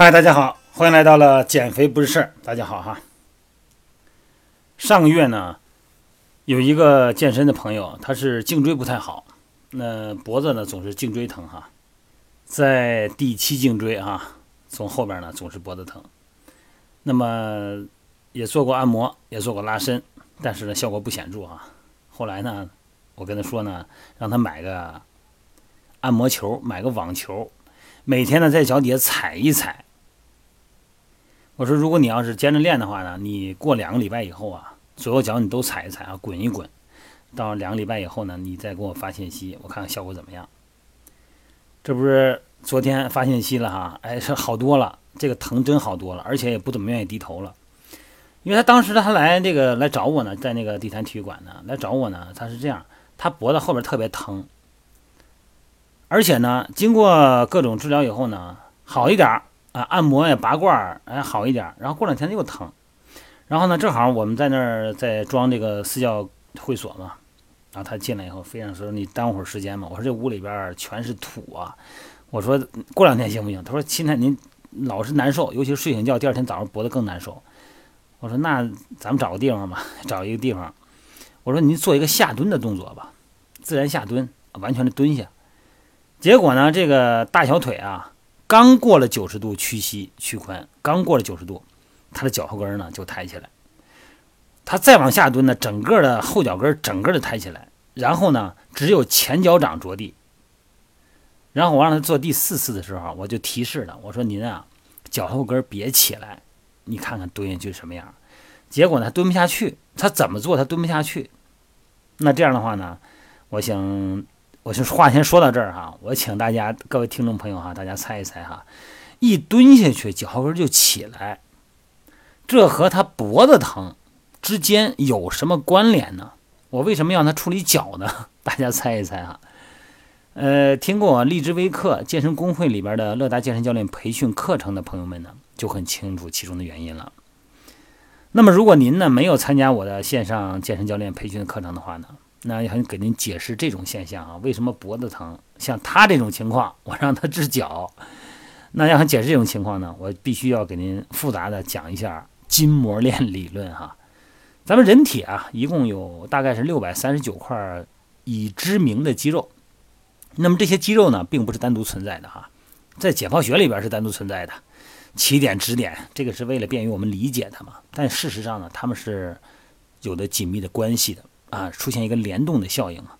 嗨，大家好，欢迎来到了减肥不是事儿。大家好哈。上个月呢，有一个健身的朋友，他是颈椎不太好，那脖子呢总是颈椎疼哈，在第七颈椎哈，从后边呢总是脖子疼。那么也做过按摩，也做过拉伸，但是呢效果不显著啊。后来呢，我跟他说呢，让他买个按摩球，买个网球。每天呢，在脚底下踩一踩。我说，如果你要是坚持练的话呢，你过两个礼拜以后啊，左右脚你都踩一踩啊，滚一滚。到两个礼拜以后呢，你再给我发信息，我看看效果怎么样。这不是昨天发信息了哈，哎，是好多了，这个疼真好多了，而且也不怎么愿意低头了。因为他当时他来这个来找我呢，在那个地坛体育馆呢来找我呢，他是这样，他脖子后边特别疼。而且呢，经过各种治疗以后呢，好一点儿啊，按摩呀、拔罐儿，哎，好一点儿。然后过两天又疼，然后呢，正好我们在那儿在装这个私教会所嘛，然后他进来以后，非常说你耽误会儿时间嘛。我说这屋里边全是土啊，我说过两天行不行？他说现在您老是难受，尤其是睡醒觉，第二天早上脖子更难受。我说那咱们找个地方吧，找一个地方。我说您做一个下蹲的动作吧，自然下蹲，完全的蹲下。结果呢，这个大小腿啊，刚过了九十度屈膝屈髋，刚过了九十度，他的脚后跟呢就抬起来。他再往下蹲呢，整个的后脚跟整个的抬起来，然后呢，只有前脚掌着地。然后我让他做第四次的时候，我就提示了，我说您啊，脚后跟别起来，你看看蹲下去什么样。结果呢，蹲不下去，他怎么做他蹲不下去。那这样的话呢，我想。我就话先说到这儿哈，我请大家各位听众朋友哈，大家猜一猜哈，一蹲下去脚后跟就起来，这和他脖子疼之间有什么关联呢？我为什么让他处理脚呢？大家猜一猜哈。呃，听过荔枝微课健身工会里边的乐达健身教练培训课程的朋友们呢，就很清楚其中的原因了。那么如果您呢没有参加我的线上健身教练培训课程的话呢？那要给您解释这种现象啊，为什么脖子疼？像他这种情况，我让他治脚。那要想解释这种情况呢，我必须要给您复杂的讲一下筋膜链理论哈。咱们人体啊，一共有大概是六百三十九块已知名的肌肉。那么这些肌肉呢，并不是单独存在的哈，在解剖学里边是单独存在的，起点指点，这个是为了便于我们理解它嘛。但事实上呢，它们是有着紧密的关系的。啊，出现一个联动的效应啊！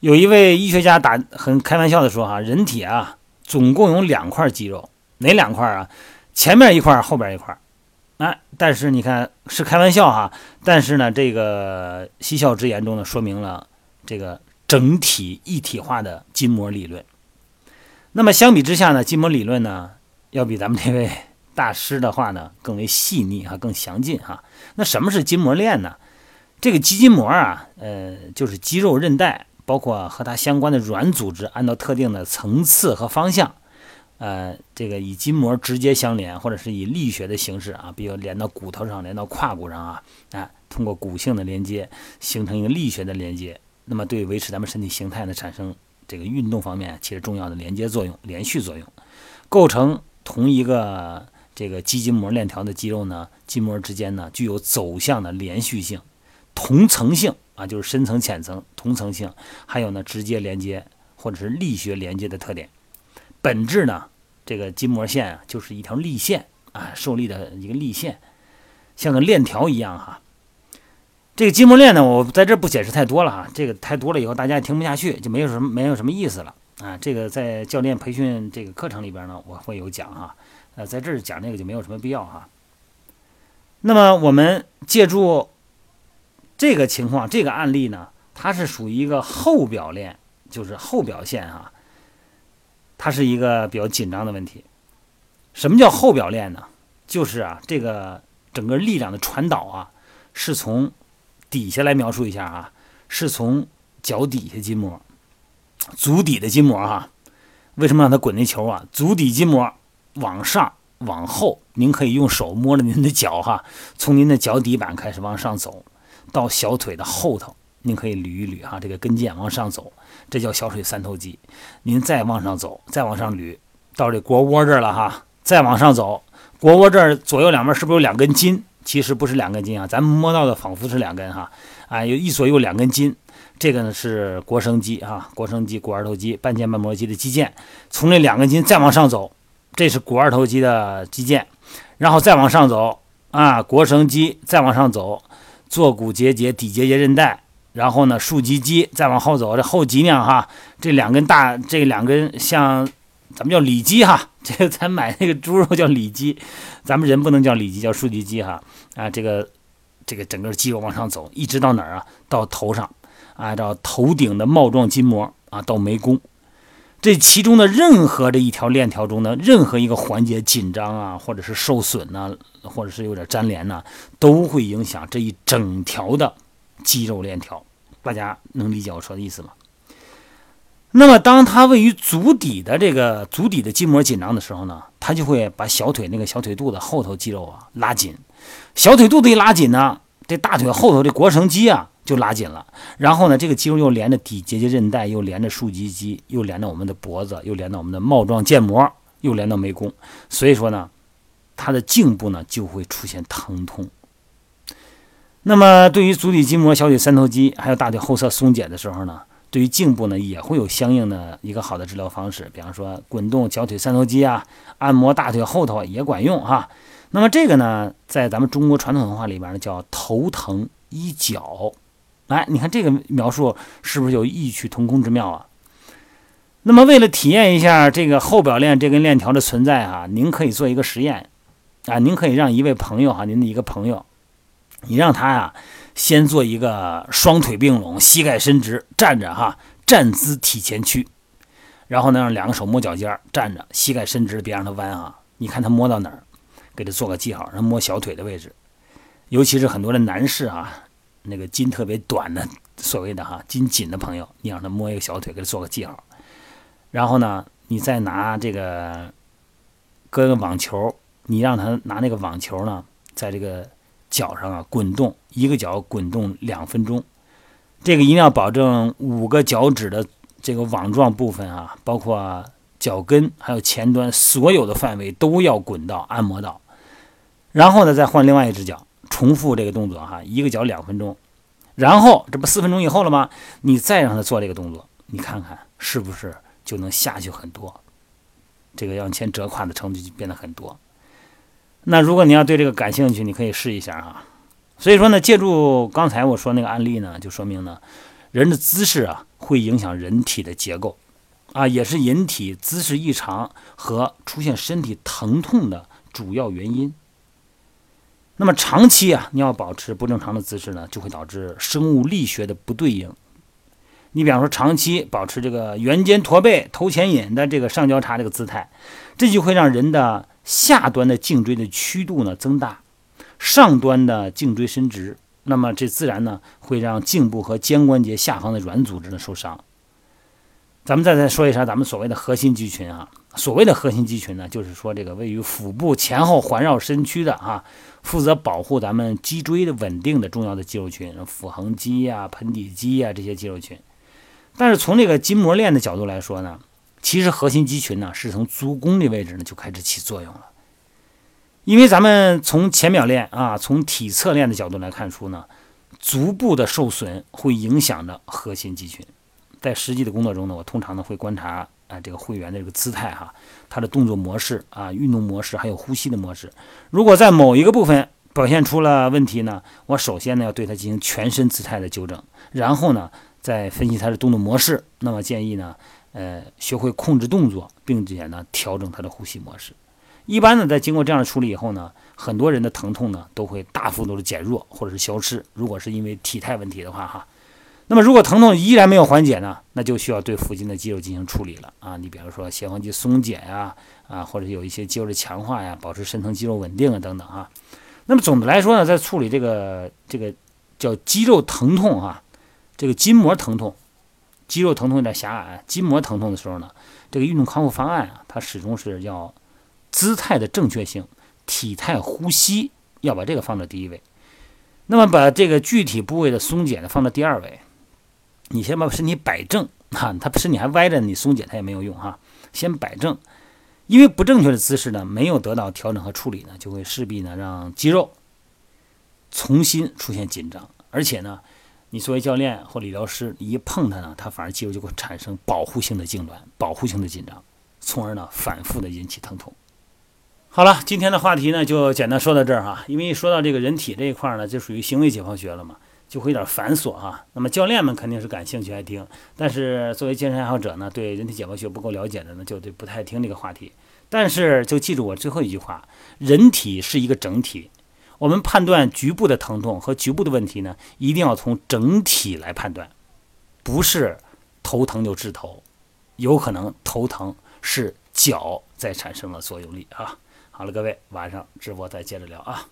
有一位医学家打很开玩笑的说：“哈，人体啊，总共有两块肌肉，哪两块啊？前面一块，后边一块。哎，但是你看是开玩笑哈，但是呢，这个嬉笑之言中呢，说明了这个整体一体化的筋膜理论。那么相比之下呢，筋膜理论呢，要比咱们这位大师的话呢，更为细腻哈，更详尽哈。那什么是筋膜链呢？”这个肌筋膜啊，呃，就是肌肉、韧带，包括和它相关的软组织，按照特定的层次和方向，呃，这个以筋膜直接相连，或者是以力学的形式啊，比如连到骨头上、连到胯骨上啊，啊，通过骨性的连接形成一个力学的连接，那么对维持咱们身体形态呢，产生这个运动方面起着重要的连接作用、连续作用，构成同一个这个肌筋膜链条的肌肉呢，筋膜之间呢具有走向的连续性。同层性啊，就是深层、浅层同层性，还有呢，直接连接或者是力学连接的特点。本质呢，这个筋膜线啊，就是一条力线啊，受力的一个力线，像个链条一样哈。这个筋膜链呢，我在这不解释太多了哈，这个太多了以后大家也听不下去，就没有什么没有什么意思了啊。这个在教练培训这个课程里边呢，我会有讲哈，呃，在这儿讲这个就没有什么必要哈。那么我们借助。这个情况，这个案例呢，它是属于一个后表链，就是后表现啊，它是一个比较紧张的问题。什么叫后表链呢？就是啊，这个整个力量的传导啊，是从底下来描述一下啊，是从脚底下筋膜、足底的筋膜哈。为什么让它滚那球啊？足底筋膜往上往后，您可以用手摸着您的脚哈，从您的脚底板开始往上走。到小腿的后头，您可以捋一捋哈，这个跟腱往上走，这叫小腿三头肌。您再往上走，再往上捋，到这腘窝这儿了哈，再往上走，腘窝这儿左右两边是不是有两根筋？其实不是两根筋啊，咱们摸到的仿佛是两根哈，啊，有一左右两根筋。这个呢是腘绳肌哈，腘绳肌、股二头肌、半腱半膜肌的肌腱，从这两根筋再往上走，这是股二头肌的肌腱，然后再往上走啊，腘绳肌再往上走，坐骨结节、底结节韧带，然后呢竖脊肌再往后走，这后脊梁哈，这两根大，这两根像咱们叫里脊哈，这个咱买那个猪肉叫里脊，咱们人不能叫里脊，叫竖脊肌哈啊，这个这个整个肌肉往上走，一直到哪儿啊？到头上。按照头顶的帽状筋膜啊，到眉弓，这其中的任何的一条链条中的任何一个环节紧张啊，或者是受损呢，或者是有点粘连呢，都会影响这一整条的肌肉链条。大家能理解我说的意思吗？那么，当它位于足底的这个足底的筋膜紧张的时候呢，它就会把小腿那个小腿肚子后头肌肉啊拉紧。小腿肚子一拉紧呢，这大腿后头的腘绳肌啊。就拉紧了，然后呢，这个肌肉又连着底结节韧带，又连着竖脊肌，又连着我们的脖子，又连到我们的帽状腱膜，又连到眉弓，所以说呢，它的颈部呢就会出现疼痛。那么，对于足底筋膜、小腿三头肌还有大腿后侧松解的时候呢，对于颈部呢也会有相应的一个好的治疗方式，比方说滚动小腿三头肌啊，按摩大腿后头也管用哈。那么这个呢，在咱们中国传统文化里边呢，叫头疼医脚。来，你看这个描述是不是有异曲同工之妙啊？那么为了体验一下这个后表链这根链条的存在哈，您可以做一个实验啊，您可以让一位朋友哈，您的一个朋友，你让他呀先做一个双腿并拢，膝盖伸直，站着哈，站姿体前屈，然后呢让两个手摸脚尖，站着，膝盖伸直，别让他弯啊。你看他摸到哪儿，给他做个记号，让摸小腿的位置，尤其是很多的男士啊。那个筋特别短的，所谓的哈筋紧的朋友，你让他摸一个小腿，给他做个记号。然后呢，你再拿这个搁个网球，你让他拿那个网球呢，在这个脚上啊滚动，一个脚滚动两分钟。这个一定要保证五个脚趾的这个网状部分啊，包括脚跟还有前端所有的范围都要滚到按摩到。然后呢，再换另外一只脚。重复这个动作哈，一个脚两分钟，然后这不四分钟以后了吗？你再让他做这个动作，你看看是不是就能下去很多？这个往前折胯的程度就变得很多。那如果你要对这个感兴趣，你可以试一下哈。所以说呢，借助刚才我说那个案例呢，就说明呢，人的姿势啊会影响人体的结构啊，也是引体姿势异常和出现身体疼痛的主要原因。那么长期啊，你要保持不正常的姿势呢，就会导致生物力学的不对应。你比方说，长期保持这个圆肩驼背、头前引的这个上交叉这个姿态，这就会让人的下端的颈椎的曲度呢增大，上端的颈椎伸直，那么这自然呢会让颈部和肩关节下方的软组织呢受伤。咱们再再说一下咱们所谓的核心肌群啊，所谓的核心肌群呢，就是说这个位于腹部前后环绕身躯的啊。负责保护咱们脊椎的稳定的重要的肌肉群，腹横肌呀、盆底肌呀这些肌肉群。但是从这个筋膜链的角度来说呢，其实核心肌群呢是从足弓的位置呢就开始起作用了。因为咱们从前表链啊，从体侧链的角度来看出呢，足部的受损会影响着核心肌群。在实际的工作中呢，我通常呢会观察。啊，这个会员的这个姿态哈，他的动作模式啊，运动模式，还有呼吸的模式，如果在某一个部分表现出了问题呢，我首先呢要对他进行全身姿态的纠正，然后呢再分析他的动作模式。那么建议呢，呃，学会控制动作，并且呢调整他的呼吸模式。一般呢，在经过这样的处理以后呢，很多人的疼痛呢都会大幅度的减弱或者是消失。如果是因为体态问题的话哈。那么，如果疼痛依然没有缓解呢，那就需要对附近的肌肉进行处理了啊。你比如说斜方肌松解呀，啊，或者有一些肌肉的强化呀，保持深层肌肉稳定啊等等啊。那么总的来说呢，在处理这个这个叫肌肉疼痛啊，这个筋膜疼痛，肌肉疼痛有点狭隘，筋膜疼痛的时候呢，这个运动康复方案啊，它始终是要姿态的正确性、体态、呼吸要把这个放到第一位，那么把这个具体部位的松解呢放到第二位。你先把身体摆正哈，他身体还歪着，你松解它也没有用哈。先摆正，因为不正确的姿势呢，没有得到调整和处理呢，就会势必呢让肌肉重新出现紧张，而且呢，你作为教练或理疗师一碰它呢，它反而肌肉就会产生保护性的痉挛、保护性的紧张，从而呢反复的引起疼痛。好了，今天的话题呢就简单说到这儿哈，因为一说到这个人体这一块呢，就属于行为解剖学了嘛，就会有点繁琐哈。那么教练们肯定是感兴趣爱听，但是作为健身爱好者呢，对人体解剖学不够了解的呢，就对不太听这个话题。但是就记住我最后一句话：人体是一个整体，我们判断局部的疼痛和局部的问题呢，一定要从整体来判断，不是头疼就治头，有可能头疼是脚在产生了作用力啊。好了，各位，晚上直播再接着聊啊。